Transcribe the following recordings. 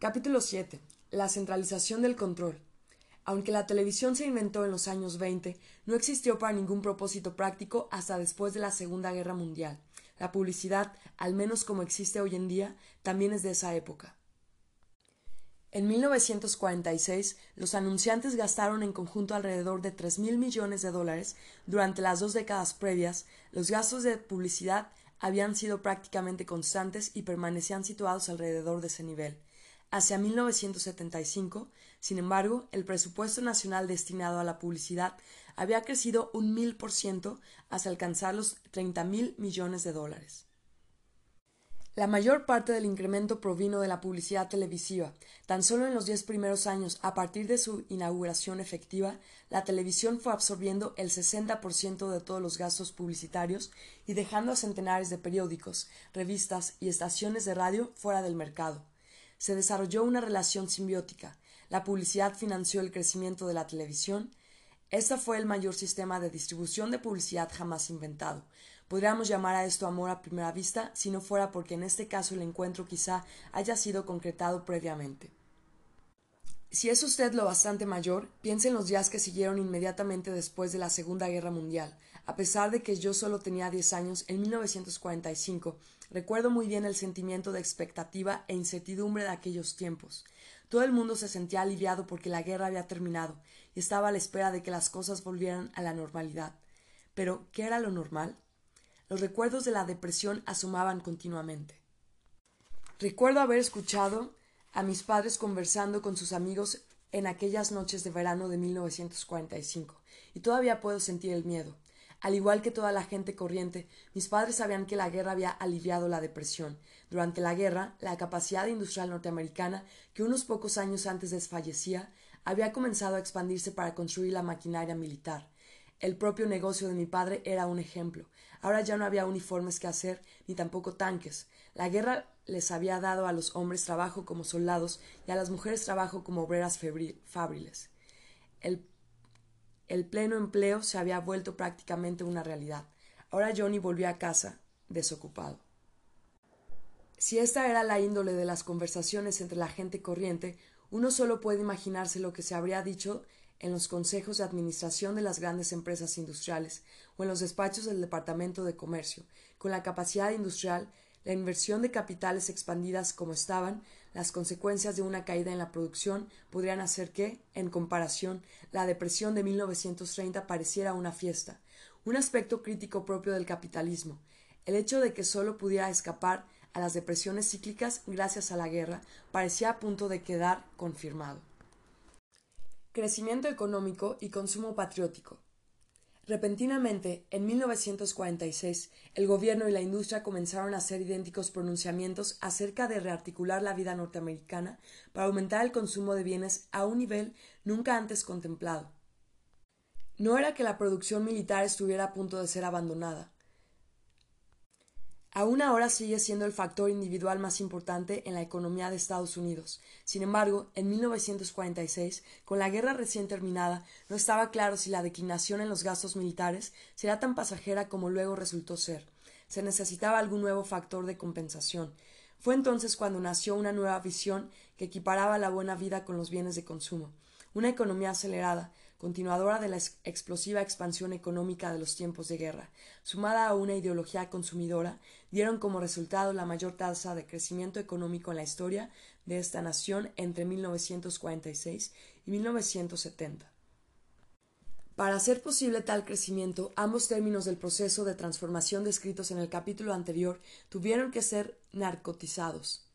Capítulo 7. La centralización del control. Aunque la televisión se inventó en los años 20, no existió para ningún propósito práctico hasta después de la Segunda Guerra Mundial. La publicidad, al menos como existe hoy en día, también es de esa época. En 1946, los anunciantes gastaron en conjunto alrededor de tres mil millones de dólares. Durante las dos décadas previas, los gastos de publicidad habían sido prácticamente constantes y permanecían situados alrededor de ese nivel. Hacia 1975, sin embargo, el presupuesto nacional destinado a la publicidad había crecido un mil por ciento hasta alcanzar los treinta mil millones de dólares. La mayor parte del incremento provino de la publicidad televisiva. Tan solo en los diez primeros años, a partir de su inauguración efectiva, la televisión fue absorbiendo el 60% de todos los gastos publicitarios y dejando a centenares de periódicos, revistas y estaciones de radio fuera del mercado se desarrolló una relación simbiótica. La publicidad financió el crecimiento de la televisión. Este fue el mayor sistema de distribución de publicidad jamás inventado. Podríamos llamar a esto amor a primera vista si no fuera porque en este caso el encuentro quizá haya sido concretado previamente. Si es usted lo bastante mayor, piense en los días que siguieron inmediatamente después de la Segunda Guerra Mundial. A pesar de que yo solo tenía diez años, en 1945, Recuerdo muy bien el sentimiento de expectativa e incertidumbre de aquellos tiempos. Todo el mundo se sentía aliviado porque la guerra había terminado y estaba a la espera de que las cosas volvieran a la normalidad. Pero, ¿qué era lo normal? Los recuerdos de la depresión asomaban continuamente. Recuerdo haber escuchado a mis padres conversando con sus amigos en aquellas noches de verano de 1945, y todavía puedo sentir el miedo. Al igual que toda la gente corriente, mis padres sabían que la guerra había aliviado la depresión. Durante la guerra, la capacidad industrial norteamericana, que unos pocos años antes desfallecía, había comenzado a expandirse para construir la maquinaria militar. El propio negocio de mi padre era un ejemplo. Ahora ya no había uniformes que hacer, ni tampoco tanques. La guerra les había dado a los hombres trabajo como soldados y a las mujeres trabajo como obreras fabriles. El el pleno empleo se había vuelto prácticamente una realidad. Ahora Johnny volvió a casa, desocupado. Si esta era la índole de las conversaciones entre la gente corriente, uno solo puede imaginarse lo que se habría dicho en los consejos de administración de las grandes empresas industriales o en los despachos del Departamento de Comercio. Con la capacidad industrial, la inversión de capitales expandidas como estaban, las consecuencias de una caída en la producción podrían hacer que, en comparación, la depresión de 1930 pareciera una fiesta, un aspecto crítico propio del capitalismo. El hecho de que solo pudiera escapar a las depresiones cíclicas gracias a la guerra parecía a punto de quedar confirmado. Crecimiento económico y consumo patriótico. Repentinamente, en 1946, el gobierno y la industria comenzaron a hacer idénticos pronunciamientos acerca de rearticular la vida norteamericana para aumentar el consumo de bienes a un nivel nunca antes contemplado. No era que la producción militar estuviera a punto de ser abandonada, Aún ahora sigue siendo el factor individual más importante en la economía de Estados Unidos. Sin embargo, en 1946, con la guerra recién terminada, no estaba claro si la declinación en los gastos militares sería tan pasajera como luego resultó ser. Se necesitaba algún nuevo factor de compensación. Fue entonces cuando nació una nueva visión que equiparaba la buena vida con los bienes de consumo. Una economía acelerada, continuadora de la explosiva expansión económica de los tiempos de guerra, sumada a una ideología consumidora, dieron como resultado la mayor tasa de crecimiento económico en la historia de esta nación entre 1946 y 1970. Para hacer posible tal crecimiento, ambos términos del proceso de transformación descritos en el capítulo anterior tuvieron que ser narcotizados.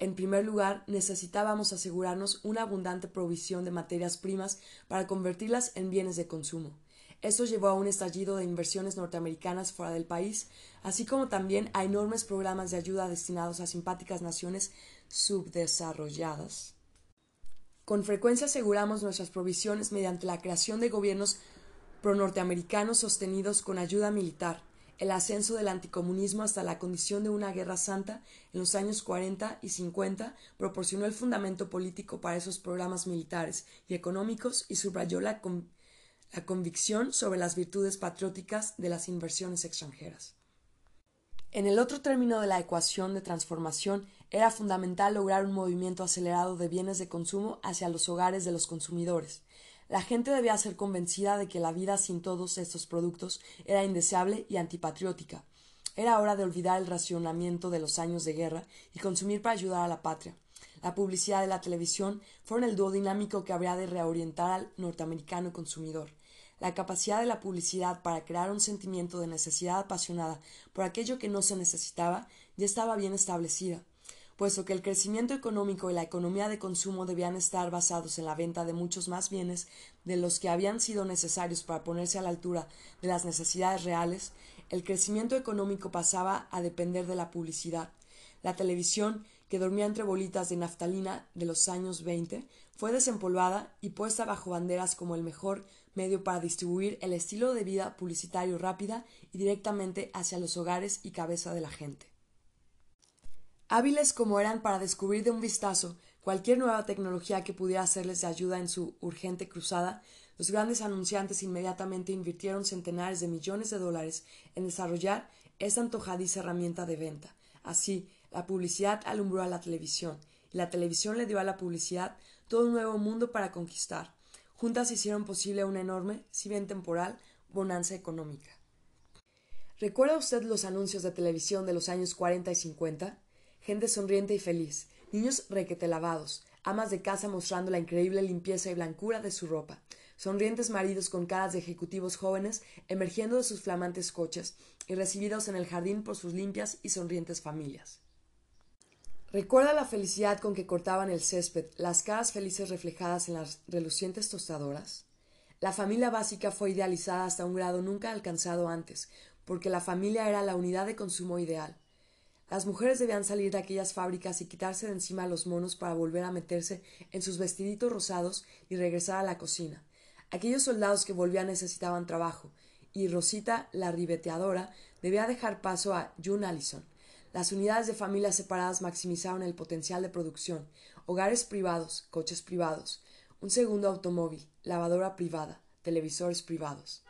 En primer lugar, necesitábamos asegurarnos una abundante provisión de materias primas para convertirlas en bienes de consumo. Esto llevó a un estallido de inversiones norteamericanas fuera del país, así como también a enormes programas de ayuda destinados a simpáticas naciones subdesarrolladas. Con frecuencia aseguramos nuestras provisiones mediante la creación de gobiernos pro-norteamericanos sostenidos con ayuda militar, el ascenso del anticomunismo hasta la condición de una guerra santa en los años 40 y 50 proporcionó el fundamento político para esos programas militares y económicos y subrayó la, la convicción sobre las virtudes patrióticas de las inversiones extranjeras. En el otro término de la ecuación de transformación, era fundamental lograr un movimiento acelerado de bienes de consumo hacia los hogares de los consumidores. La gente debía ser convencida de que la vida sin todos estos productos era indeseable y antipatriótica. Era hora de olvidar el racionamiento de los años de guerra y consumir para ayudar a la patria. La publicidad de la televisión fueron el dúo dinámico que habría de reorientar al norteamericano consumidor. La capacidad de la publicidad para crear un sentimiento de necesidad apasionada por aquello que no se necesitaba ya estaba bien establecida puesto que el crecimiento económico y la economía de consumo debían estar basados en la venta de muchos más bienes de los que habían sido necesarios para ponerse a la altura de las necesidades reales, el crecimiento económico pasaba a depender de la publicidad. La televisión, que dormía entre bolitas de naftalina de los años veinte, fue desempolvada y puesta bajo banderas como el mejor medio para distribuir el estilo de vida publicitario rápida y directamente hacia los hogares y cabeza de la gente. Hábiles como eran para descubrir de un vistazo cualquier nueva tecnología que pudiera hacerles de ayuda en su urgente cruzada, los grandes anunciantes inmediatamente invirtieron centenares de millones de dólares en desarrollar esta antojadiza herramienta de venta. Así, la publicidad alumbró a la televisión, y la televisión le dio a la publicidad todo un nuevo mundo para conquistar. Juntas hicieron posible una enorme, si bien temporal, bonanza económica. ¿Recuerda usted los anuncios de televisión de los años 40 y 50? gente sonriente y feliz, niños requete lavados, amas de casa mostrando la increíble limpieza y blancura de su ropa, sonrientes maridos con caras de ejecutivos jóvenes emergiendo de sus flamantes coches y recibidos en el jardín por sus limpias y sonrientes familias. Recuerda la felicidad con que cortaban el césped, las caras felices reflejadas en las relucientes tostadoras. La familia básica fue idealizada hasta un grado nunca alcanzado antes, porque la familia era la unidad de consumo ideal. Las mujeres debían salir de aquellas fábricas y quitarse de encima los monos para volver a meterse en sus vestiditos rosados y regresar a la cocina. Aquellos soldados que volvían necesitaban trabajo, y Rosita, la ribeteadora, debía dejar paso a June Allison. Las unidades de familias separadas maximizaron el potencial de producción, hogares privados, coches privados, un segundo automóvil, lavadora privada, televisores privados.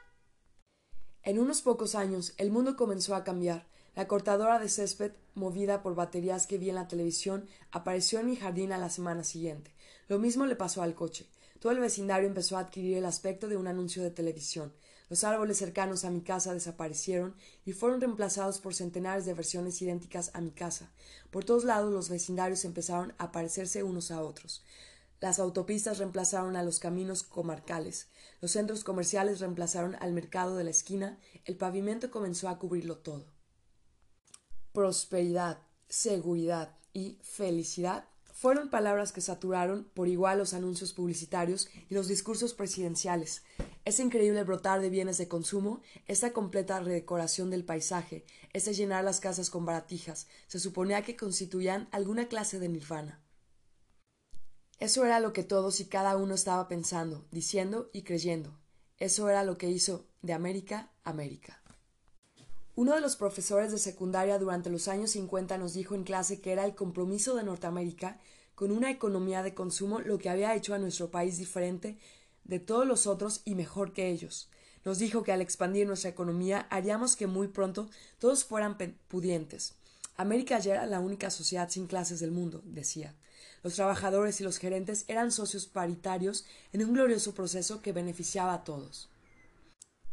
En unos pocos años el mundo comenzó a cambiar, la cortadora de césped, movida por baterías que vi en la televisión, apareció en mi jardín a la semana siguiente. Lo mismo le pasó al coche. Todo el vecindario empezó a adquirir el aspecto de un anuncio de televisión. Los árboles cercanos a mi casa desaparecieron y fueron reemplazados por centenares de versiones idénticas a mi casa. Por todos lados los vecindarios empezaron a parecerse unos a otros. Las autopistas reemplazaron a los caminos comarcales, los centros comerciales reemplazaron al mercado de la esquina, el pavimento comenzó a cubrirlo todo prosperidad, seguridad y felicidad fueron palabras que saturaron por igual los anuncios publicitarios y los discursos presidenciales. Ese increíble brotar de bienes de consumo, esa completa redecoración del paisaje, ese llenar las casas con baratijas, se suponía que constituían alguna clase de nirvana. Eso era lo que todos y cada uno estaba pensando, diciendo y creyendo. Eso era lo que hizo de América América. Uno de los profesores de secundaria durante los años 50 nos dijo en clase que era el compromiso de Norteamérica con una economía de consumo lo que había hecho a nuestro país diferente de todos los otros y mejor que ellos. Nos dijo que al expandir nuestra economía haríamos que muy pronto todos fueran pudientes. América ya era la única sociedad sin clases del mundo, decía. Los trabajadores y los gerentes eran socios paritarios en un glorioso proceso que beneficiaba a todos.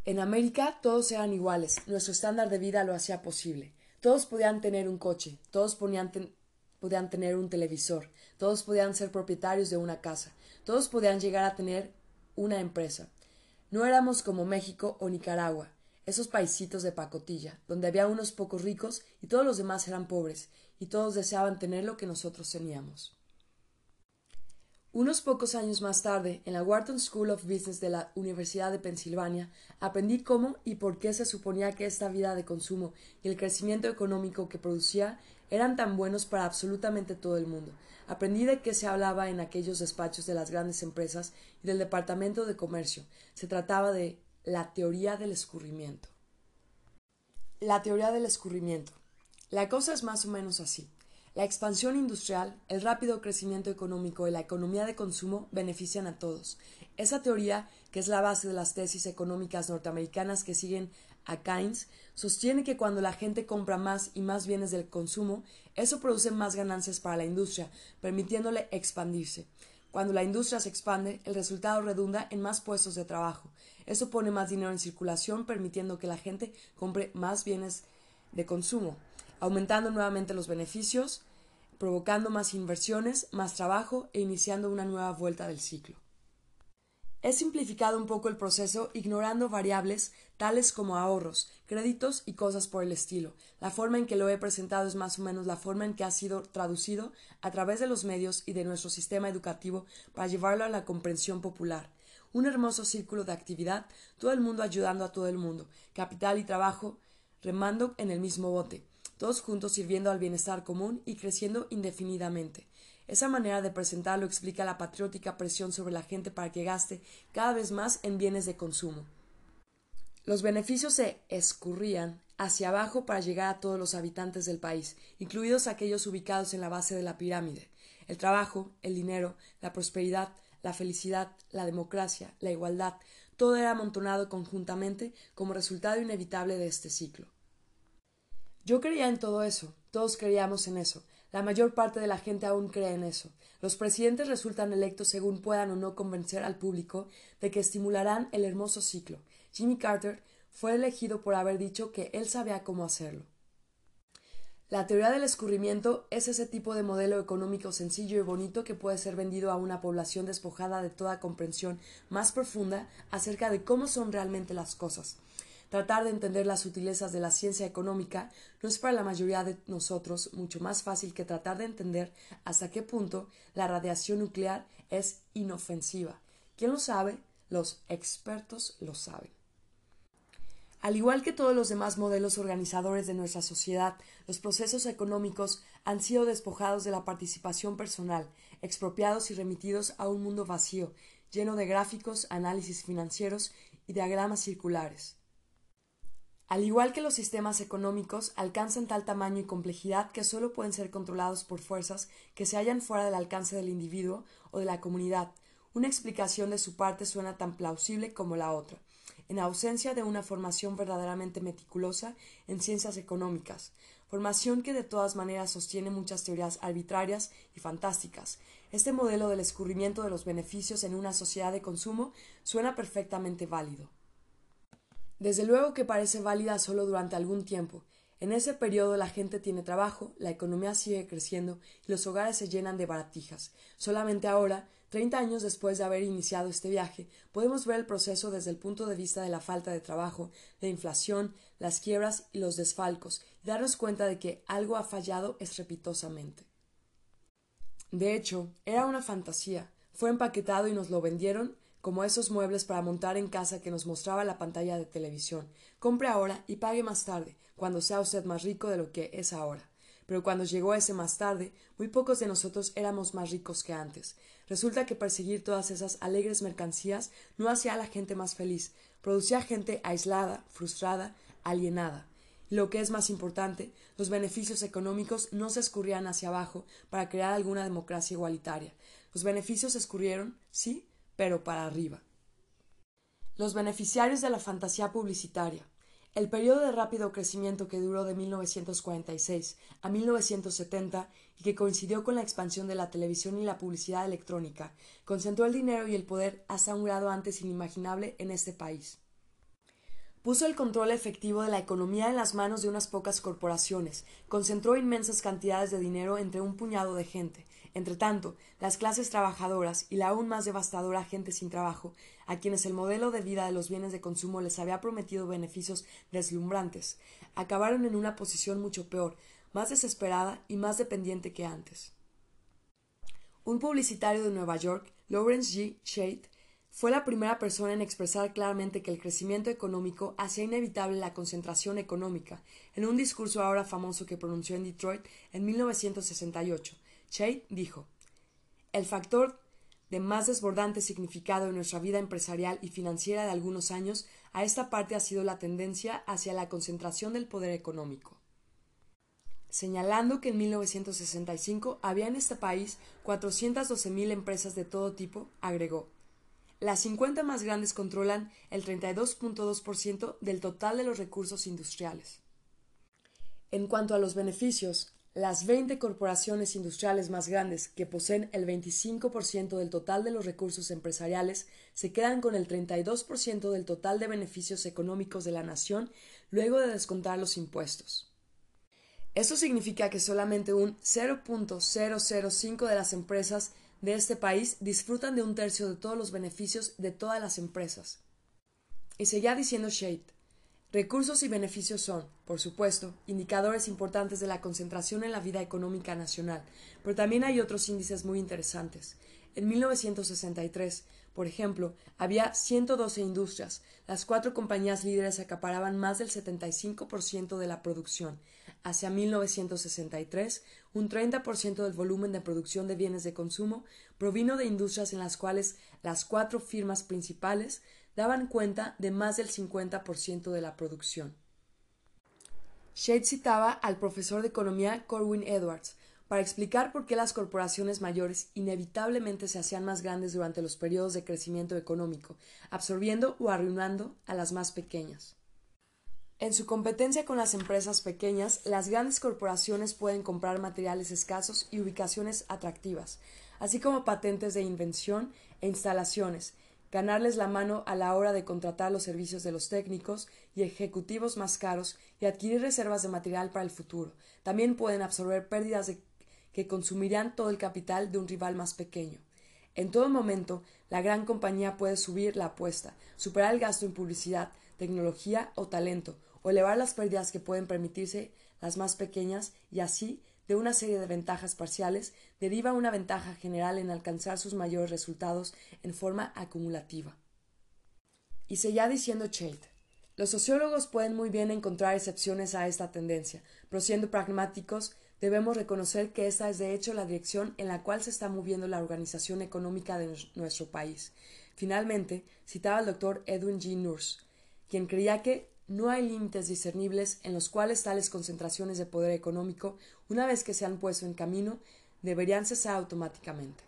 En América todos eran iguales, nuestro estándar de vida lo hacía posible. Todos podían tener un coche, todos podían tener un televisor, todos podían ser propietarios de una casa, todos podían llegar a tener una empresa. No éramos como México o Nicaragua, esos paisitos de pacotilla, donde había unos pocos ricos y todos los demás eran pobres, y todos deseaban tener lo que nosotros teníamos. Unos pocos años más tarde, en la Wharton School of Business de la Universidad de Pensilvania, aprendí cómo y por qué se suponía que esta vida de consumo y el crecimiento económico que producía eran tan buenos para absolutamente todo el mundo. Aprendí de qué se hablaba en aquellos despachos de las grandes empresas y del Departamento de Comercio. Se trataba de la teoría del escurrimiento. La teoría del escurrimiento. La cosa es más o menos así. La expansión industrial, el rápido crecimiento económico y la economía de consumo benefician a todos. Esa teoría, que es la base de las tesis económicas norteamericanas que siguen a Keynes, sostiene que cuando la gente compra más y más bienes del consumo, eso produce más ganancias para la industria, permitiéndole expandirse. Cuando la industria se expande, el resultado redunda en más puestos de trabajo. Eso pone más dinero en circulación, permitiendo que la gente compre más bienes de consumo, aumentando nuevamente los beneficios, provocando más inversiones, más trabajo e iniciando una nueva vuelta del ciclo. He simplificado un poco el proceso ignorando variables tales como ahorros, créditos y cosas por el estilo. La forma en que lo he presentado es más o menos la forma en que ha sido traducido a través de los medios y de nuestro sistema educativo para llevarlo a la comprensión popular. Un hermoso círculo de actividad, todo el mundo ayudando a todo el mundo, capital y trabajo remando en el mismo bote, todos juntos sirviendo al bienestar común y creciendo indefinidamente. Esa manera de presentarlo explica la patriótica presión sobre la gente para que gaste cada vez más en bienes de consumo. Los beneficios se escurrían hacia abajo para llegar a todos los habitantes del país, incluidos aquellos ubicados en la base de la pirámide. El trabajo, el dinero, la prosperidad, la felicidad, la democracia, la igualdad, todo era amontonado conjuntamente como resultado inevitable de este ciclo. Yo creía en todo eso, todos creíamos en eso, la mayor parte de la gente aún cree en eso. Los presidentes resultan electos según puedan o no convencer al público de que estimularán el hermoso ciclo. Jimmy Carter fue elegido por haber dicho que él sabía cómo hacerlo. La teoría del escurrimiento es ese tipo de modelo económico sencillo y bonito que puede ser vendido a una población despojada de toda comprensión más profunda acerca de cómo son realmente las cosas. Tratar de entender las sutilezas de la ciencia económica no es para la mayoría de nosotros mucho más fácil que tratar de entender hasta qué punto la radiación nuclear es inofensiva. ¿Quién lo sabe? Los expertos lo saben. Al igual que todos los demás modelos organizadores de nuestra sociedad, los procesos económicos han sido despojados de la participación personal, expropiados y remitidos a un mundo vacío, lleno de gráficos, análisis financieros y diagramas circulares. Al igual que los sistemas económicos, alcanzan tal tamaño y complejidad que solo pueden ser controlados por fuerzas que se hallan fuera del alcance del individuo o de la comunidad. Una explicación de su parte suena tan plausible como la otra, en ausencia de una formación verdaderamente meticulosa en ciencias económicas, formación que de todas maneras sostiene muchas teorías arbitrarias y fantásticas. Este modelo del escurrimiento de los beneficios en una sociedad de consumo suena perfectamente válido. Desde luego que parece válida solo durante algún tiempo. En ese periodo la gente tiene trabajo, la economía sigue creciendo y los hogares se llenan de baratijas. Solamente ahora, treinta años después de haber iniciado este viaje, podemos ver el proceso desde el punto de vista de la falta de trabajo, la inflación, las quiebras y los desfalcos, y darnos cuenta de que algo ha fallado estrepitosamente. De hecho, era una fantasía. Fue empaquetado y nos lo vendieron como esos muebles para montar en casa que nos mostraba la pantalla de televisión. Compre ahora y pague más tarde, cuando sea usted más rico de lo que es ahora. Pero cuando llegó ese más tarde, muy pocos de nosotros éramos más ricos que antes. Resulta que perseguir todas esas alegres mercancías no hacía a la gente más feliz, producía gente aislada, frustrada, alienada. Y lo que es más importante, los beneficios económicos no se escurrían hacia abajo para crear alguna democracia igualitaria. Los beneficios escurrieron, sí, pero para arriba. Los beneficiarios de la fantasía publicitaria. El periodo de rápido crecimiento que duró de 1946 a 1970 y que coincidió con la expansión de la televisión y la publicidad electrónica, concentró el dinero y el poder hasta un grado antes inimaginable en este país. Puso el control efectivo de la economía en las manos de unas pocas corporaciones, concentró inmensas cantidades de dinero entre un puñado de gente, Entretanto, las clases trabajadoras y la aún más devastadora gente sin trabajo, a quienes el modelo de vida de los bienes de consumo les había prometido beneficios deslumbrantes, acabaron en una posición mucho peor, más desesperada y más dependiente que antes. Un publicitario de Nueva York, Lawrence G. Shade, fue la primera persona en expresar claramente que el crecimiento económico hacía inevitable la concentración económica, en un discurso ahora famoso que pronunció en Detroit en 1968, Shade dijo El factor de más desbordante significado en nuestra vida empresarial y financiera de algunos años a esta parte ha sido la tendencia hacia la concentración del poder económico. Señalando que en 1965 había en este país 412.000 empresas de todo tipo, agregó las 50 más grandes controlan el 32.2% del total de los recursos industriales. En cuanto a los beneficios, las 20 corporaciones industriales más grandes, que poseen el 25% del total de los recursos empresariales, se quedan con el 32% del total de beneficios económicos de la nación luego de descontar los impuestos. Esto significa que solamente un 0.005 de las empresas de este país disfrutan de un tercio de todos los beneficios de todas las empresas. Y seguía diciendo Shade, recursos y beneficios son, por supuesto, indicadores importantes de la concentración en la vida económica nacional, pero también hay otros índices muy interesantes. En 1963, por ejemplo, había 112 industrias. Las cuatro compañías líderes acaparaban más del 75% de la producción. Hacia 1963, un 30% del volumen de producción de bienes de consumo provino de industrias en las cuales las cuatro firmas principales daban cuenta de más del 50% de la producción. Shade citaba al profesor de economía Corwin Edwards, para explicar por qué las corporaciones mayores inevitablemente se hacían más grandes durante los periodos de crecimiento económico, absorbiendo o arruinando a las más pequeñas. En su competencia con las empresas pequeñas, las grandes corporaciones pueden comprar materiales escasos y ubicaciones atractivas, así como patentes de invención e instalaciones, ganarles la mano a la hora de contratar los servicios de los técnicos y ejecutivos más caros y adquirir reservas de material para el futuro. También pueden absorber pérdidas que consumirían todo el capital de un rival más pequeño. En todo momento, la gran compañía puede subir la apuesta, superar el gasto en publicidad, tecnología o talento, o elevar las pérdidas que pueden permitirse las más pequeñas y así, de una serie de ventajas parciales, deriva una ventaja general en alcanzar sus mayores resultados en forma acumulativa. Y seguía diciendo Chait, los sociólogos pueden muy bien encontrar excepciones a esta tendencia, pero siendo pragmáticos, debemos reconocer que esta es de hecho la dirección en la cual se está moviendo la organización económica de nuestro país. Finalmente, citaba al doctor Edwin G. Nurse, quien creía que no hay límites discernibles en los cuales tales concentraciones de poder económico, una vez que se han puesto en camino, deberían cesar automáticamente.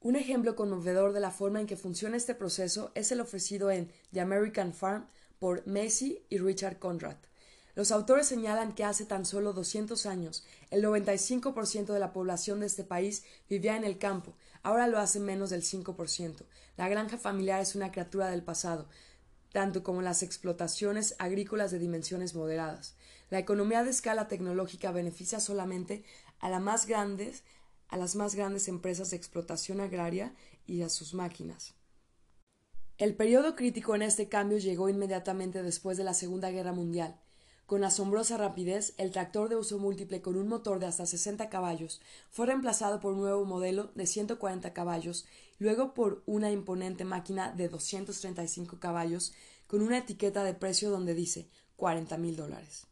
Un ejemplo conmovedor de la forma en que funciona este proceso es el ofrecido en The American Farm por Macy y Richard Conrad. Los autores señalan que hace tan solo 200 años el 95% de la población de este país vivía en el campo, ahora lo hace menos del 5%. La granja familiar es una criatura del pasado, tanto como las explotaciones agrícolas de dimensiones moderadas. La economía de escala tecnológica beneficia solamente a, las más grandes, a las más grandes empresas de explotación agraria y a sus máquinas. El periodo crítico en este cambio llegó inmediatamente después de la Segunda Guerra Mundial. Con asombrosa rapidez, el tractor de uso múltiple con un motor de hasta 60 caballos fue reemplazado por un nuevo modelo de 140 caballos, luego por una imponente máquina de 235 caballos con una etiqueta de precio donde dice 40 mil dólares.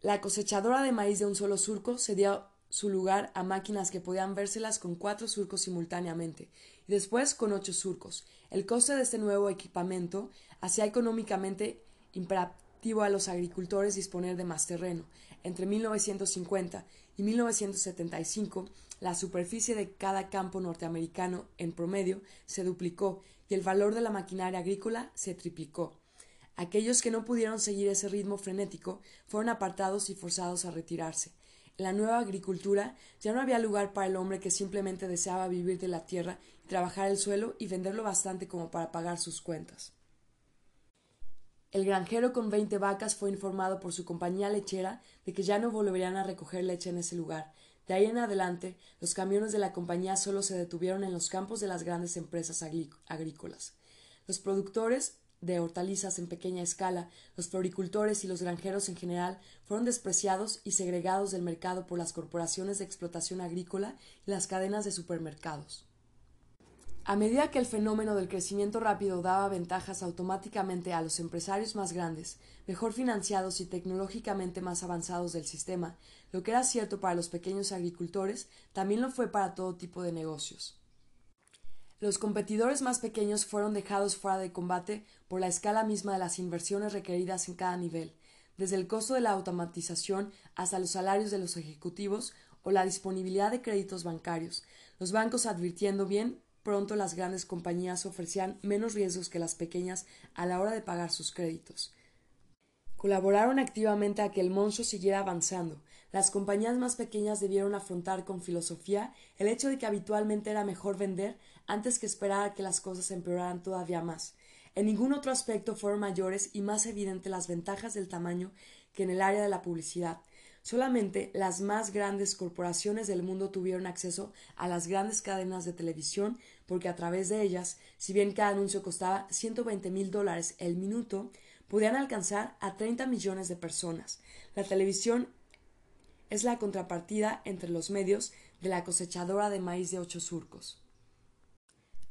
La cosechadora de maíz de un solo surco cedió su lugar a máquinas que podían vérselas con cuatro surcos simultáneamente y después con ocho surcos. El coste de este nuevo equipamiento hacía económicamente a los agricultores disponer de más terreno. Entre 1950 y 1975, la superficie de cada campo norteamericano en promedio se duplicó y el valor de la maquinaria agrícola se triplicó. Aquellos que no pudieron seguir ese ritmo frenético fueron apartados y forzados a retirarse. En la nueva agricultura ya no había lugar para el hombre que simplemente deseaba vivir de la tierra y trabajar el suelo y venderlo bastante como para pagar sus cuentas. El granjero con veinte vacas fue informado por su compañía lechera de que ya no volverían a recoger leche en ese lugar. De ahí en adelante, los camiones de la compañía solo se detuvieron en los campos de las grandes empresas agrícolas. Los productores de hortalizas en pequeña escala, los floricultores y los granjeros en general fueron despreciados y segregados del mercado por las corporaciones de explotación agrícola y las cadenas de supermercados. A medida que el fenómeno del crecimiento rápido daba ventajas automáticamente a los empresarios más grandes, mejor financiados y tecnológicamente más avanzados del sistema, lo que era cierto para los pequeños agricultores, también lo fue para todo tipo de negocios. Los competidores más pequeños fueron dejados fuera de combate por la escala misma de las inversiones requeridas en cada nivel, desde el costo de la automatización hasta los salarios de los ejecutivos o la disponibilidad de créditos bancarios, los bancos advirtiendo bien pronto las grandes compañías ofrecían menos riesgos que las pequeñas a la hora de pagar sus créditos. Colaboraron activamente a que el monstruo siguiera avanzando. Las compañías más pequeñas debieron afrontar con filosofía el hecho de que habitualmente era mejor vender antes que esperar a que las cosas empeoraran todavía más. En ningún otro aspecto fueron mayores y más evidentes las ventajas del tamaño que en el área de la publicidad. Solamente las más grandes corporaciones del mundo tuvieron acceso a las grandes cadenas de televisión porque a través de ellas, si bien cada anuncio costaba 120 mil dólares el minuto, podían alcanzar a 30 millones de personas. La televisión es la contrapartida entre los medios de la cosechadora de maíz de ocho surcos.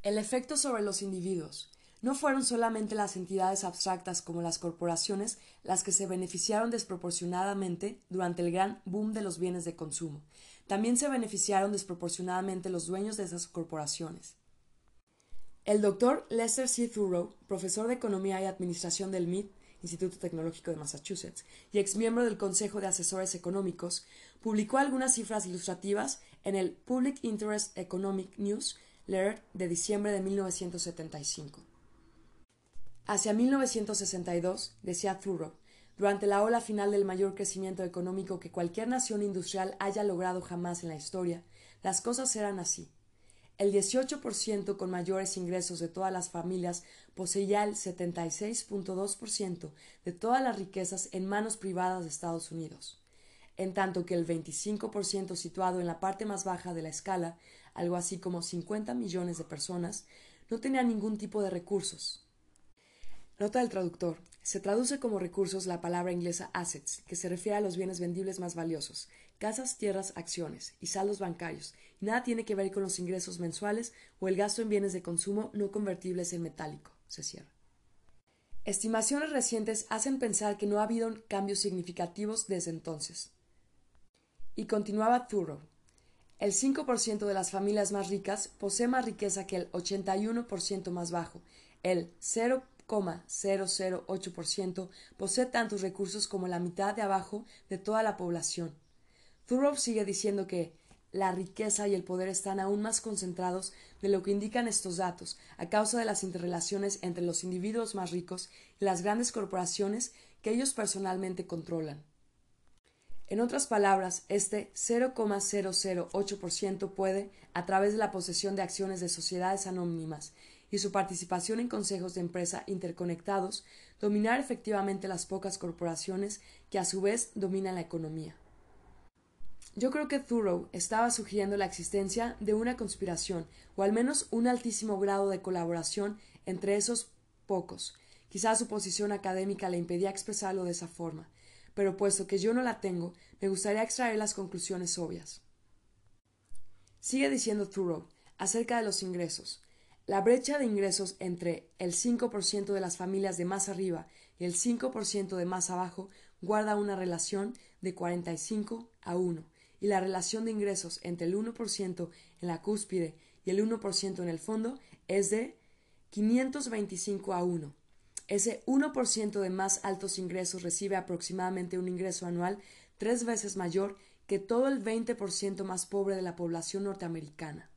El efecto sobre los individuos. No fueron solamente las entidades abstractas como las corporaciones las que se beneficiaron desproporcionadamente durante el gran boom de los bienes de consumo. También se beneficiaron desproporcionadamente los dueños de esas corporaciones. El doctor Lester C. Thurow, profesor de Economía y Administración del MIT, Instituto Tecnológico de Massachusetts, y exmiembro del Consejo de Asesores Económicos, publicó algunas cifras ilustrativas en el Public Interest Economic News Letter de diciembre de 1975. Hacia 1962, decía Thoreau, durante la ola final del mayor crecimiento económico que cualquier nación industrial haya logrado jamás en la historia, las cosas eran así. El 18% con mayores ingresos de todas las familias poseía el 76.2% de todas las riquezas en manos privadas de Estados Unidos, en tanto que el 25% situado en la parte más baja de la escala, algo así como 50 millones de personas, no tenía ningún tipo de recursos. Nota del traductor. Se traduce como recursos la palabra inglesa assets, que se refiere a los bienes vendibles más valiosos, casas, tierras, acciones y saldos bancarios, nada tiene que ver con los ingresos mensuales o el gasto en bienes de consumo no convertibles en metálico. Se cierra. Estimaciones recientes hacen pensar que no ha habido cambios significativos desde entonces. Y continuaba Thoreau. El 5% de las familias más ricas posee más riqueza que el 81% más bajo, el 0 008% posee tantos recursos como la mitad de abajo de toda la población. Thoreau sigue diciendo que la riqueza y el poder están aún más concentrados de lo que indican estos datos, a causa de las interrelaciones entre los individuos más ricos y las grandes corporaciones que ellos personalmente controlan. En otras palabras, este 0,008% puede, a través de la posesión de acciones de sociedades anónimas y su participación en consejos de empresa interconectados, dominar efectivamente las pocas corporaciones que a su vez dominan la economía. Yo creo que Thoreau estaba sugiriendo la existencia de una conspiración, o al menos un altísimo grado de colaboración entre esos pocos. Quizás su posición académica le impedía expresarlo de esa forma, pero puesto que yo no la tengo, me gustaría extraer las conclusiones obvias. Sigue diciendo Thoreau acerca de los ingresos. La brecha de ingresos entre el 5% de las familias de más arriba y el 5% de más abajo guarda una relación de 45 a 1 y la relación de ingresos entre el 1% en la cúspide y el 1% en el fondo es de 525 a 1. Ese 1% de más altos ingresos recibe aproximadamente un ingreso anual tres veces mayor que todo el 20% más pobre de la población norteamericana.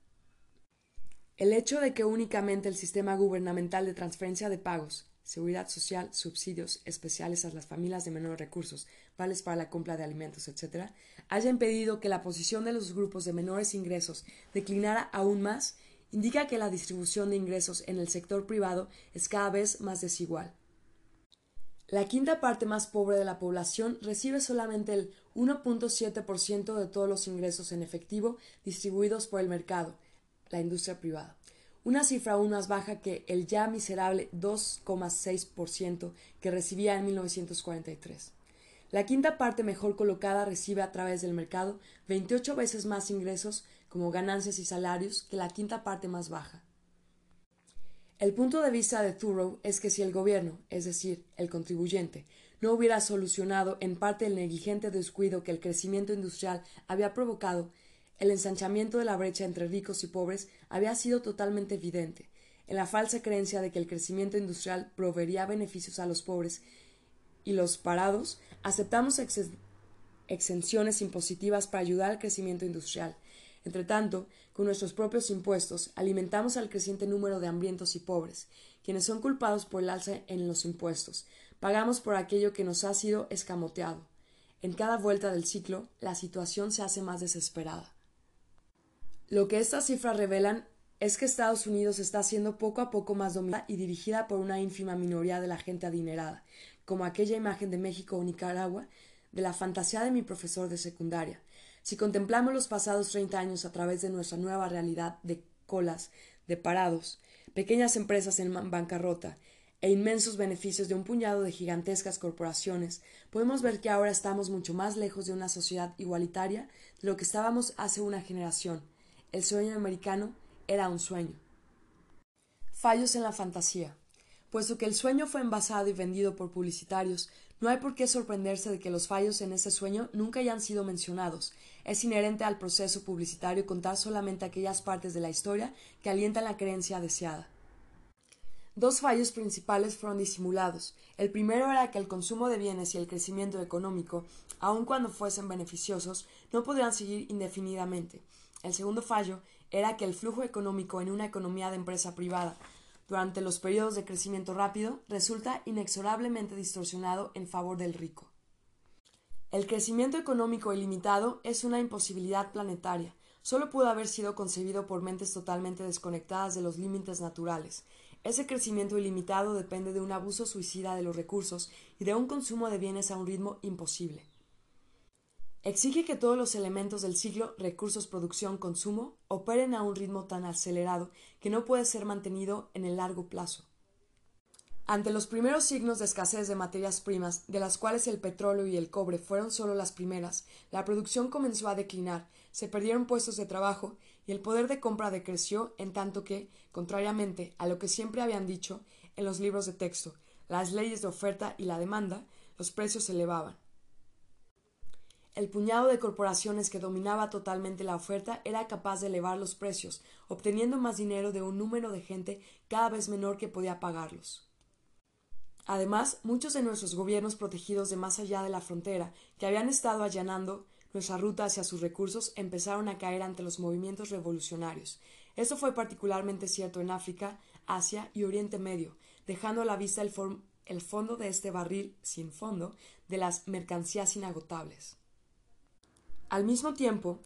El hecho de que únicamente el sistema gubernamental de transferencia de pagos, seguridad social, subsidios especiales a las familias de menores recursos, vales para la compra de alimentos, etc., haya impedido que la posición de los grupos de menores ingresos declinara aún más, indica que la distribución de ingresos en el sector privado es cada vez más desigual. La quinta parte más pobre de la población recibe solamente el 1.7% de todos los ingresos en efectivo distribuidos por el mercado, la industria privada, una cifra aún más baja que el ya miserable 2,6% que recibía en 1943. La quinta parte mejor colocada recibe a través del mercado 28 veces más ingresos como ganancias y salarios que la quinta parte más baja. El punto de vista de Thoreau es que si el gobierno, es decir, el contribuyente, no hubiera solucionado en parte el negligente descuido que el crecimiento industrial había provocado, el ensanchamiento de la brecha entre ricos y pobres había sido totalmente evidente, en la falsa creencia de que el crecimiento industrial proveería beneficios a los pobres y los parados, aceptamos exenciones impositivas para ayudar al crecimiento industrial. Entretanto, con nuestros propios impuestos, alimentamos al creciente número de hambrientos y pobres, quienes son culpados por el alza en los impuestos. Pagamos por aquello que nos ha sido escamoteado. En cada vuelta del ciclo, la situación se hace más desesperada. Lo que estas cifras revelan es que Estados Unidos está siendo poco a poco más dominada y dirigida por una ínfima minoría de la gente adinerada, como aquella imagen de México o Nicaragua de la fantasía de mi profesor de secundaria. Si contemplamos los pasados treinta años a través de nuestra nueva realidad de colas, de parados, pequeñas empresas en bancarrota e inmensos beneficios de un puñado de gigantescas corporaciones, podemos ver que ahora estamos mucho más lejos de una sociedad igualitaria de lo que estábamos hace una generación. El sueño americano era un sueño. Fallos en la fantasía. Puesto que el sueño fue envasado y vendido por publicitarios, no hay por qué sorprenderse de que los fallos en ese sueño nunca hayan sido mencionados. Es inherente al proceso publicitario contar solamente aquellas partes de la historia que alientan la creencia deseada. Dos fallos principales fueron disimulados. El primero era que el consumo de bienes y el crecimiento económico, aun cuando fuesen beneficiosos, no podrían seguir indefinidamente. El segundo fallo era que el flujo económico en una economía de empresa privada durante los periodos de crecimiento rápido resulta inexorablemente distorsionado en favor del rico. El crecimiento económico ilimitado es una imposibilidad planetaria. Solo pudo haber sido concebido por mentes totalmente desconectadas de los límites naturales. Ese crecimiento ilimitado depende de un abuso suicida de los recursos y de un consumo de bienes a un ritmo imposible. Exige que todos los elementos del ciclo recursos, producción, consumo operen a un ritmo tan acelerado que no puede ser mantenido en el largo plazo. Ante los primeros signos de escasez de materias primas, de las cuales el petróleo y el cobre fueron solo las primeras, la producción comenzó a declinar, se perdieron puestos de trabajo y el poder de compra decreció en tanto que, contrariamente a lo que siempre habían dicho en los libros de texto, las leyes de oferta y la demanda, los precios se elevaban. El puñado de corporaciones que dominaba totalmente la oferta era capaz de elevar los precios, obteniendo más dinero de un número de gente cada vez menor que podía pagarlos. Además, muchos de nuestros gobiernos protegidos de más allá de la frontera, que habían estado allanando nuestra ruta hacia sus recursos, empezaron a caer ante los movimientos revolucionarios. Esto fue particularmente cierto en África, Asia y Oriente Medio, dejando a la vista el, el fondo de este barril sin fondo de las mercancías inagotables. Al mismo tiempo,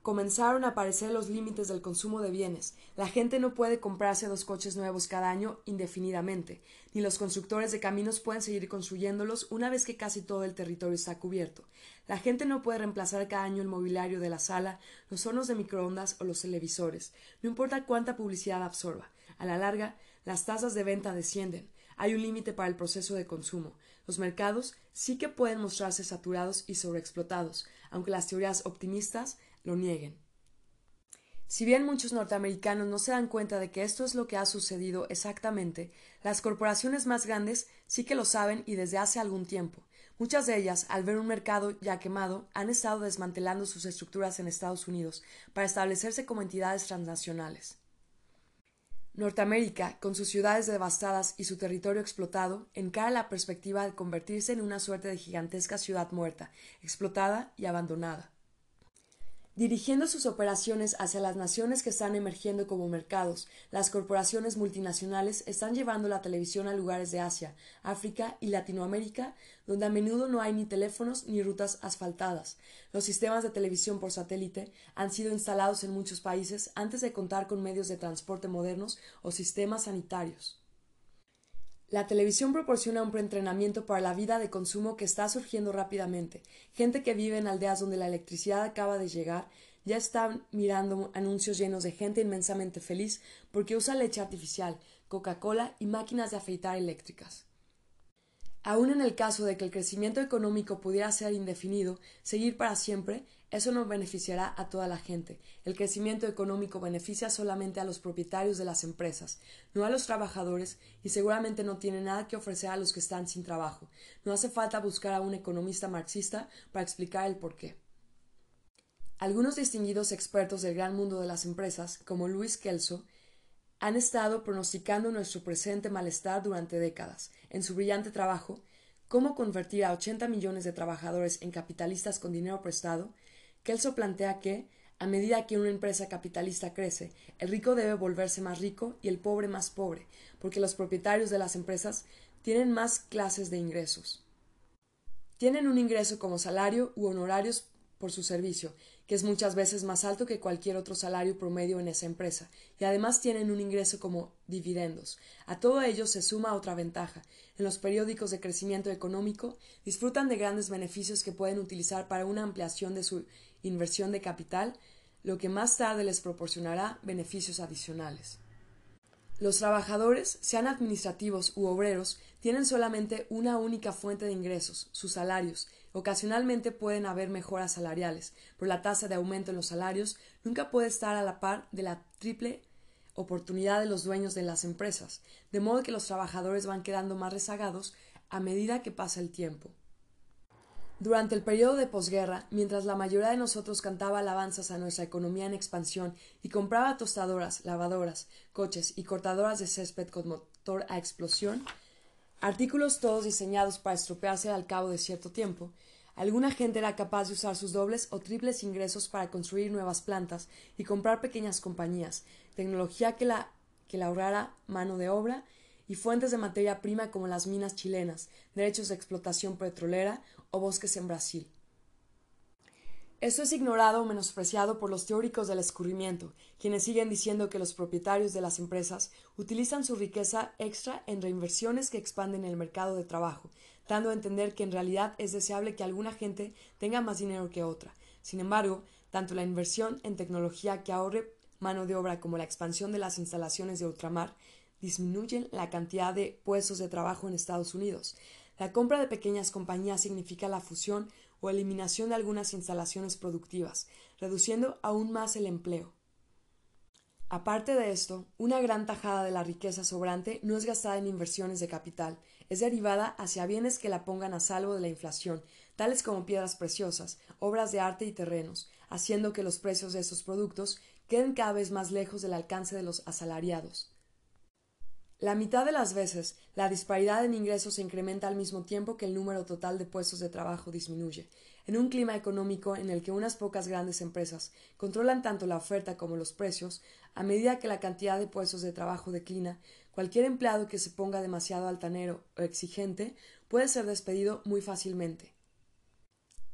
comenzaron a aparecer los límites del consumo de bienes. La gente no puede comprarse dos coches nuevos cada año indefinidamente, ni los constructores de caminos pueden seguir construyéndolos una vez que casi todo el territorio está cubierto. La gente no puede reemplazar cada año el mobiliario de la sala, los hornos de microondas o los televisores, no importa cuánta publicidad absorba. A la larga, las tasas de venta descienden. Hay un límite para el proceso de consumo. Los mercados sí que pueden mostrarse saturados y sobreexplotados, aunque las teorías optimistas lo nieguen. Si bien muchos norteamericanos no se dan cuenta de que esto es lo que ha sucedido exactamente, las corporaciones más grandes sí que lo saben y desde hace algún tiempo. Muchas de ellas, al ver un mercado ya quemado, han estado desmantelando sus estructuras en Estados Unidos para establecerse como entidades transnacionales. Norteamérica, con sus ciudades devastadas y su territorio explotado, encara la perspectiva de convertirse en una suerte de gigantesca ciudad muerta, explotada y abandonada dirigiendo sus operaciones hacia las naciones que están emergiendo como mercados. Las corporaciones multinacionales están llevando la televisión a lugares de Asia, África y Latinoamérica, donde a menudo no hay ni teléfonos ni rutas asfaltadas. Los sistemas de televisión por satélite han sido instalados en muchos países antes de contar con medios de transporte modernos o sistemas sanitarios. La televisión proporciona un preentrenamiento para la vida de consumo que está surgiendo rápidamente. Gente que vive en aldeas donde la electricidad acaba de llegar ya está mirando anuncios llenos de gente inmensamente feliz porque usa leche artificial, Coca-Cola y máquinas de afeitar eléctricas. Aun en el caso de que el crecimiento económico pudiera ser indefinido, seguir para siempre, eso no beneficiará a toda la gente. El crecimiento económico beneficia solamente a los propietarios de las empresas, no a los trabajadores, y seguramente no tiene nada que ofrecer a los que están sin trabajo. No hace falta buscar a un economista marxista para explicar el porqué. Algunos distinguidos expertos del gran mundo de las empresas, como Luis Kelso, han estado pronosticando nuestro presente malestar durante décadas. En su brillante trabajo, Cómo convertir a 80 millones de trabajadores en capitalistas con dinero prestado, Kelso plantea que, A medida que una empresa capitalista crece, el rico debe volverse más rico y el pobre más pobre, porque los propietarios de las empresas tienen más clases de ingresos. Tienen un ingreso como salario u honorarios por su servicio, que es muchas veces más alto que cualquier otro salario promedio en esa empresa, y además tienen un ingreso como dividendos. A todo ello se suma otra ventaja. En los periódicos de crecimiento económico disfrutan de grandes beneficios que pueden utilizar para una ampliación de su inversión de capital, lo que más tarde les proporcionará beneficios adicionales. Los trabajadores, sean administrativos u obreros, tienen solamente una única fuente de ingresos, sus salarios. Ocasionalmente pueden haber mejoras salariales, pero la tasa de aumento en los salarios nunca puede estar a la par de la triple oportunidad de los dueños de las empresas, de modo que los trabajadores van quedando más rezagados a medida que pasa el tiempo. Durante el periodo de posguerra, mientras la mayoría de nosotros cantaba alabanzas a nuestra economía en expansión y compraba tostadoras, lavadoras, coches y cortadoras de césped con motor a explosión, artículos todos diseñados para estropearse al cabo de cierto tiempo, alguna gente era capaz de usar sus dobles o triples ingresos para construir nuevas plantas y comprar pequeñas compañías, tecnología que la, que la ahorrara mano de obra y fuentes de materia prima como las minas chilenas, derechos de explotación petrolera o bosques en Brasil. Esto es ignorado o menospreciado por los teóricos del escurrimiento, quienes siguen diciendo que los propietarios de las empresas utilizan su riqueza extra en reinversiones que expanden el mercado de trabajo, dando a entender que en realidad es deseable que alguna gente tenga más dinero que otra. Sin embargo, tanto la inversión en tecnología que ahorre mano de obra como la expansión de las instalaciones de ultramar disminuyen la cantidad de puestos de trabajo en Estados Unidos. La compra de pequeñas compañías significa la fusión o eliminación de algunas instalaciones productivas, reduciendo aún más el empleo. Aparte de esto, una gran tajada de la riqueza sobrante no es gastada en inversiones de capital, es derivada hacia bienes que la pongan a salvo de la inflación, tales como piedras preciosas, obras de arte y terrenos, haciendo que los precios de estos productos queden cada vez más lejos del alcance de los asalariados. La mitad de las veces, la disparidad en ingresos se incrementa al mismo tiempo que el número total de puestos de trabajo disminuye. En un clima económico en el que unas pocas grandes empresas controlan tanto la oferta como los precios, a medida que la cantidad de puestos de trabajo declina, cualquier empleado que se ponga demasiado altanero o exigente puede ser despedido muy fácilmente.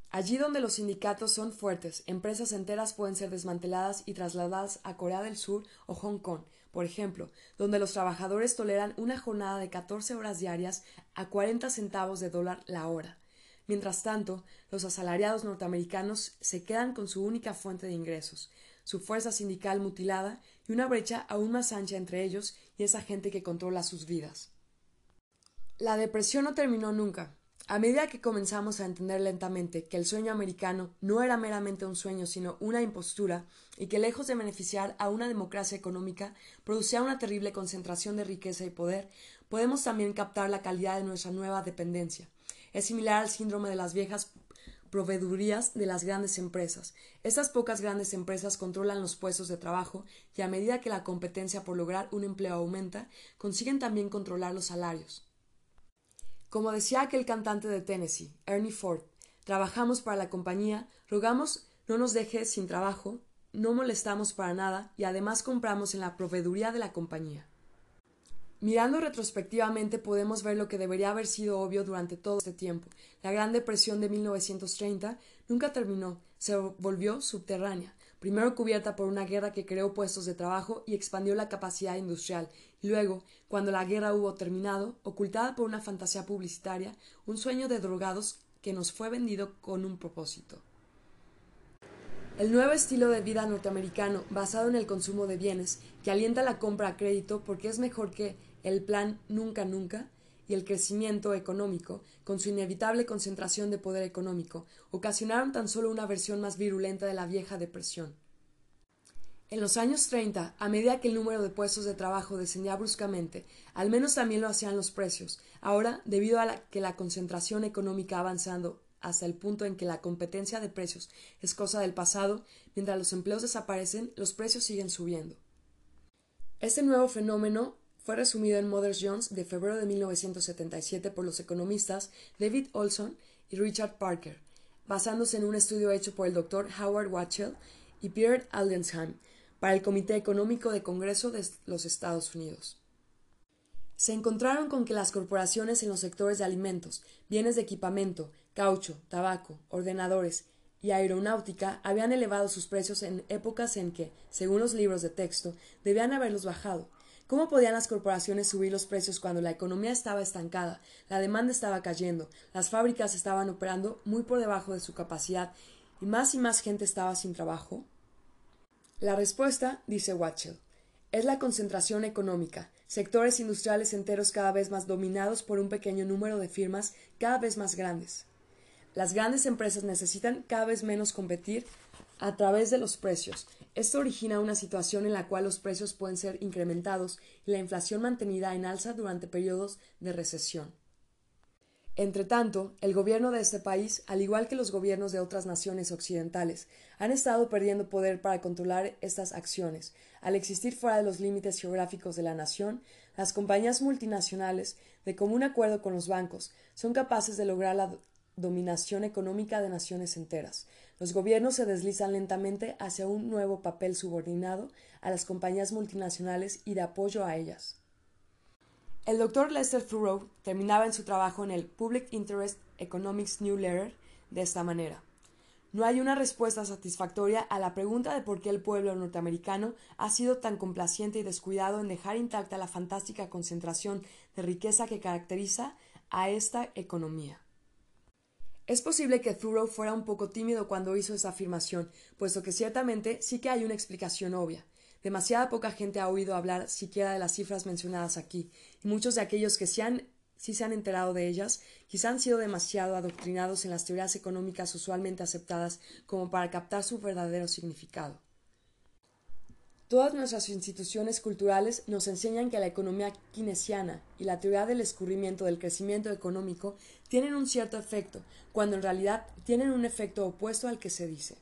Allí donde los sindicatos son fuertes, empresas enteras pueden ser desmanteladas y trasladadas a Corea del Sur o Hong Kong, por ejemplo, donde los trabajadores toleran una jornada de 14 horas diarias a 40 centavos de dólar la hora. Mientras tanto, los asalariados norteamericanos se quedan con su única fuente de ingresos, su fuerza sindical mutilada y una brecha aún más ancha entre ellos y esa gente que controla sus vidas. La depresión no terminó nunca. A medida que comenzamos a entender lentamente que el sueño americano no era meramente un sueño, sino una impostura, y que lejos de beneficiar a una democracia económica, producía una terrible concentración de riqueza y poder, podemos también captar la calidad de nuestra nueva dependencia. Es similar al síndrome de las viejas proveedurías de las grandes empresas. Estas pocas grandes empresas controlan los puestos de trabajo y a medida que la competencia por lograr un empleo aumenta, consiguen también controlar los salarios. Como decía aquel cantante de Tennessee, Ernie Ford, trabajamos para la compañía, rogamos no nos deje sin trabajo, no molestamos para nada y además compramos en la proveeduría de la compañía. Mirando retrospectivamente podemos ver lo que debería haber sido obvio durante todo este tiempo. La Gran Depresión de 1930 nunca terminó, se volvió subterránea, primero cubierta por una guerra que creó puestos de trabajo y expandió la capacidad industrial, Luego, cuando la guerra hubo terminado, ocultada por una fantasía publicitaria, un sueño de drogados que nos fue vendido con un propósito. El nuevo estilo de vida norteamericano, basado en el consumo de bienes, que alienta la compra a crédito porque es mejor que el plan nunca nunca, y el crecimiento económico, con su inevitable concentración de poder económico, ocasionaron tan solo una versión más virulenta de la vieja depresión. En los años 30, a medida que el número de puestos de trabajo descendía bruscamente, al menos también lo hacían los precios. Ahora, debido a que la concentración económica avanzando hasta el punto en que la competencia de precios es cosa del pasado, mientras los empleos desaparecen, los precios siguen subiendo. Este nuevo fenómeno fue resumido en Mother Jones de febrero de 1977 por los economistas David Olson y Richard Parker, basándose en un estudio hecho por el doctor Howard Watchell y Pierre Aldensheim para el Comité Económico de Congreso de los Estados Unidos. Se encontraron con que las corporaciones en los sectores de alimentos, bienes de equipamiento, caucho, tabaco, ordenadores y aeronáutica habían elevado sus precios en épocas en que, según los libros de texto, debían haberlos bajado. ¿Cómo podían las corporaciones subir los precios cuando la economía estaba estancada, la demanda estaba cayendo, las fábricas estaban operando muy por debajo de su capacidad y más y más gente estaba sin trabajo? La respuesta, dice Watchell, es la concentración económica, sectores industriales enteros cada vez más dominados por un pequeño número de firmas cada vez más grandes. Las grandes empresas necesitan cada vez menos competir a través de los precios. Esto origina una situación en la cual los precios pueden ser incrementados y la inflación mantenida en alza durante periodos de recesión. Entretanto, el gobierno de este país, al igual que los gobiernos de otras naciones occidentales, han estado perdiendo poder para controlar estas acciones. Al existir fuera de los límites geográficos de la nación, las compañías multinacionales, de común acuerdo con los bancos, son capaces de lograr la dominación económica de naciones enteras. Los gobiernos se deslizan lentamente hacia un nuevo papel subordinado a las compañías multinacionales y de apoyo a ellas. El doctor Lester Thurow terminaba en su trabajo en el Public Interest Economics New Letter de esta manera. No hay una respuesta satisfactoria a la pregunta de por qué el pueblo norteamericano ha sido tan complaciente y descuidado en dejar intacta la fantástica concentración de riqueza que caracteriza a esta economía. Es posible que Thoreau fuera un poco tímido cuando hizo esa afirmación, puesto que ciertamente sí que hay una explicación obvia. Demasiada poca gente ha oído hablar siquiera de las cifras mencionadas aquí, y muchos de aquellos que sí, sí se han enterado de ellas, quizá han sido demasiado adoctrinados en las teorías económicas usualmente aceptadas como para captar su verdadero significado. Todas nuestras instituciones culturales nos enseñan que la economía keynesiana y la teoría del escurrimiento del crecimiento económico tienen un cierto efecto, cuando en realidad tienen un efecto opuesto al que se dice.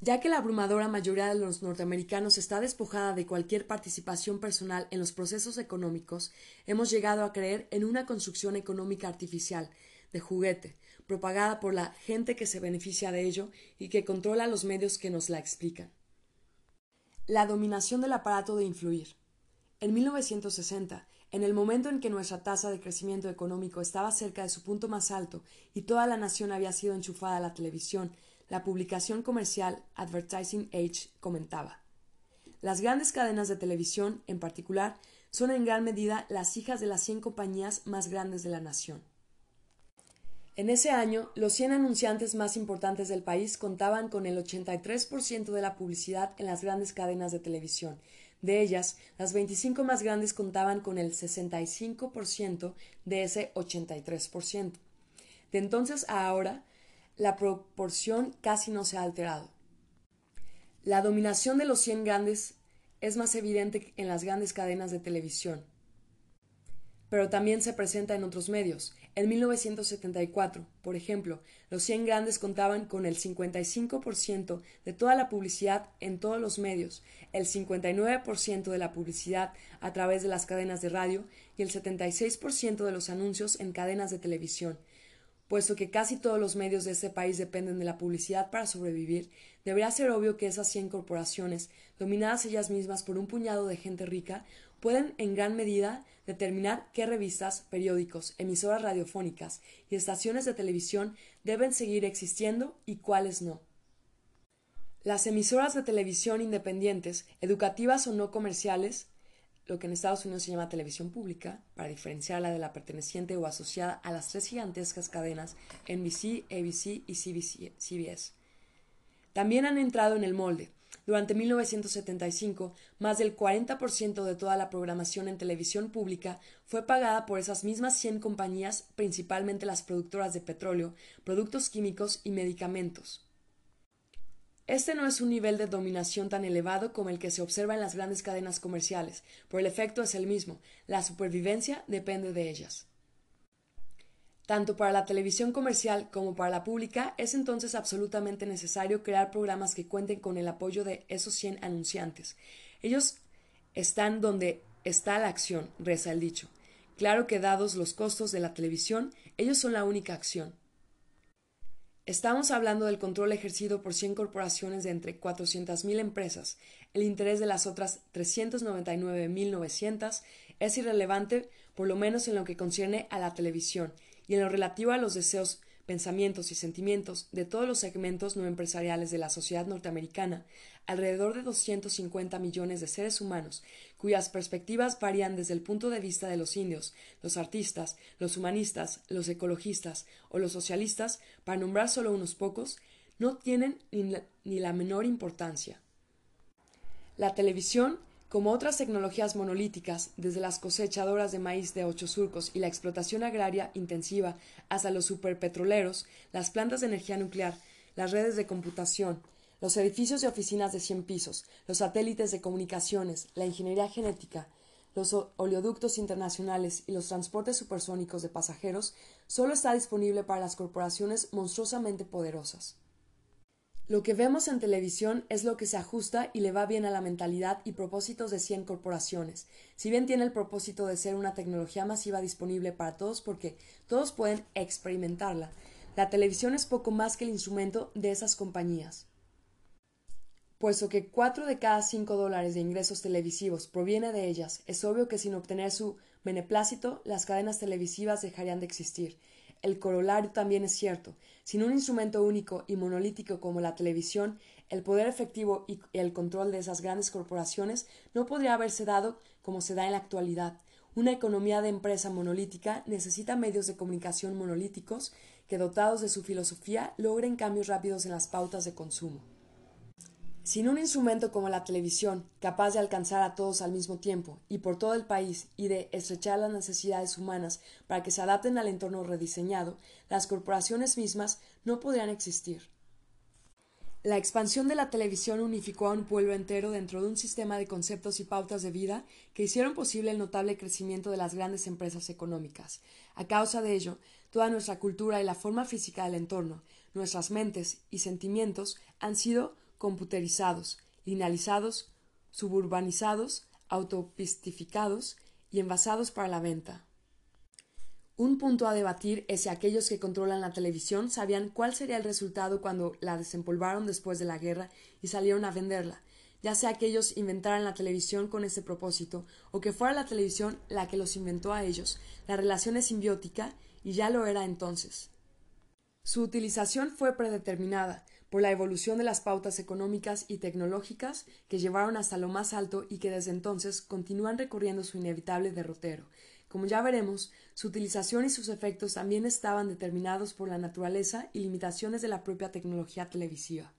Ya que la abrumadora mayoría de los norteamericanos está despojada de cualquier participación personal en los procesos económicos, hemos llegado a creer en una construcción económica artificial, de juguete, propagada por la gente que se beneficia de ello y que controla los medios que nos la explican. La dominación del aparato de influir. En 1960, en el momento en que nuestra tasa de crecimiento económico estaba cerca de su punto más alto y toda la nación había sido enchufada a la televisión, la publicación comercial Advertising Age comentaba Las grandes cadenas de televisión, en particular, son en gran medida las hijas de las cien compañías más grandes de la nación. En ese año, los 100 anunciantes más importantes del país contaban con el 83% de la publicidad en las grandes cadenas de televisión. De ellas, las 25 más grandes contaban con el 65% de ese 83%. De entonces a ahora, la proporción casi no se ha alterado. La dominación de los 100 grandes es más evidente en las grandes cadenas de televisión, pero también se presenta en otros medios. En 1974, por ejemplo, los 100 grandes contaban con el 55% de toda la publicidad en todos los medios, el 59% de la publicidad a través de las cadenas de radio y el 76% de los anuncios en cadenas de televisión. Puesto que casi todos los medios de este país dependen de la publicidad para sobrevivir, debería ser obvio que esas 100 corporaciones, dominadas ellas mismas por un puñado de gente rica, pueden en gran medida determinar qué revistas, periódicos, emisoras radiofónicas y estaciones de televisión deben seguir existiendo y cuáles no. Las emisoras de televisión independientes, educativas o no comerciales, lo que en Estados Unidos se llama televisión pública, para diferenciarla de la perteneciente o asociada a las tres gigantescas cadenas NBC, ABC y CBS. También han entrado en el molde, durante 1975, más del 40% de toda la programación en televisión pública fue pagada por esas mismas 100 compañías, principalmente las productoras de petróleo, productos químicos y medicamentos. Este no es un nivel de dominación tan elevado como el que se observa en las grandes cadenas comerciales, pero el efecto es el mismo, la supervivencia depende de ellas. Tanto para la televisión comercial como para la pública es entonces absolutamente necesario crear programas que cuenten con el apoyo de esos 100 anunciantes. Ellos están donde está la acción, reza el dicho. Claro que dados los costos de la televisión, ellos son la única acción. Estamos hablando del control ejercido por 100 corporaciones de entre 400.000 empresas. El interés de las otras 399.900 es irrelevante, por lo menos en lo que concierne a la televisión y en lo relativo a los deseos pensamientos y sentimientos de todos los segmentos no empresariales de la sociedad norteamericana, alrededor de 250 millones de seres humanos, cuyas perspectivas varían desde el punto de vista de los indios, los artistas, los humanistas, los ecologistas o los socialistas, para nombrar solo unos pocos, no tienen ni ni la menor importancia. La televisión como otras tecnologías monolíticas, desde las cosechadoras de maíz de ocho surcos y la explotación agraria intensiva hasta los superpetroleros, las plantas de energía nuclear, las redes de computación, los edificios de oficinas de cien pisos, los satélites de comunicaciones, la ingeniería genética, los oleoductos internacionales y los transportes supersónicos de pasajeros, solo está disponible para las corporaciones monstruosamente poderosas. Lo que vemos en televisión es lo que se ajusta y le va bien a la mentalidad y propósitos de 100 corporaciones. Si bien tiene el propósito de ser una tecnología masiva disponible para todos porque todos pueden experimentarla, la televisión es poco más que el instrumento de esas compañías. Puesto que cuatro de cada cinco dólares de ingresos televisivos proviene de ellas, es obvio que sin obtener su beneplácito, las cadenas televisivas dejarían de existir el corolario también es cierto. Sin un instrumento único y monolítico como la televisión, el poder efectivo y el control de esas grandes corporaciones no podría haberse dado como se da en la actualidad. Una economía de empresa monolítica necesita medios de comunicación monolíticos que, dotados de su filosofía, logren cambios rápidos en las pautas de consumo. Sin un instrumento como la televisión, capaz de alcanzar a todos al mismo tiempo y por todo el país y de estrechar las necesidades humanas para que se adapten al entorno rediseñado, las corporaciones mismas no podrían existir. La expansión de la televisión unificó a un pueblo entero dentro de un sistema de conceptos y pautas de vida que hicieron posible el notable crecimiento de las grandes empresas económicas. A causa de ello, toda nuestra cultura y la forma física del entorno, nuestras mentes y sentimientos han sido computerizados, linealizados, suburbanizados, autopistificados y envasados para la venta. Un punto a debatir es si aquellos que controlan la televisión sabían cuál sería el resultado cuando la desempolvaron después de la guerra y salieron a venderla, ya sea que ellos inventaran la televisión con ese propósito o que fuera la televisión la que los inventó a ellos. La relación es simbiótica y ya lo era entonces. Su utilización fue predeterminada, por la evolución de las pautas económicas y tecnológicas que llevaron hasta lo más alto y que desde entonces continúan recorriendo su inevitable derrotero. Como ya veremos, su utilización y sus efectos también estaban determinados por la naturaleza y limitaciones de la propia tecnología televisiva.